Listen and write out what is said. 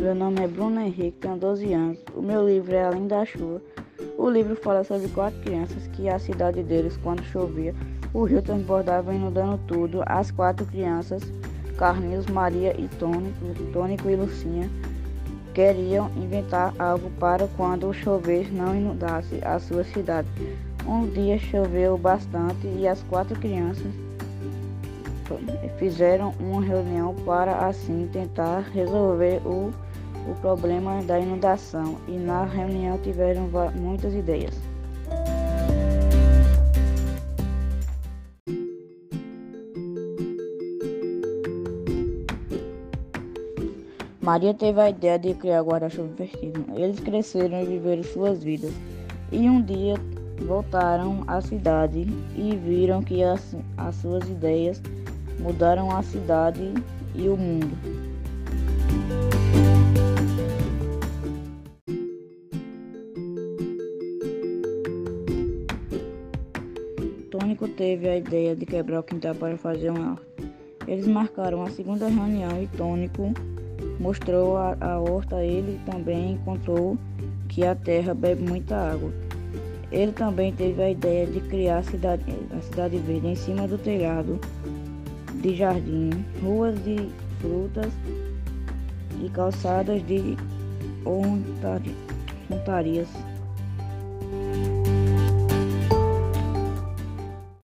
Meu nome é Bruno Henrique, tenho 12 anos. O meu livro é Além da Chuva. O livro fala sobre quatro crianças que a cidade deles, quando chovia, o rio transbordava inundando tudo. As quatro crianças, Carlinhos, Maria e Tônico, Tônico e Lucinha, queriam inventar algo para quando chover não inundasse a sua cidade. Um dia choveu bastante e as quatro crianças fizeram uma reunião para assim tentar resolver o, o problema da inundação e na reunião tiveram muitas ideias. Maria teve a ideia de criar guarda-chuva vestido. Eles cresceram e viveram suas vidas. E um dia voltaram à cidade e viram que as, as suas ideias mudaram a cidade e o mundo. Tônico teve a ideia de quebrar o quintal para fazer uma horta. Eles marcaram a segunda reunião e Tônico mostrou a, a horta. Ele também encontrou que a terra bebe muita água. Ele também teve a ideia de criar a cidade, a cidade verde em cima do telhado de jardim, ruas de frutas e calçadas de ontarias.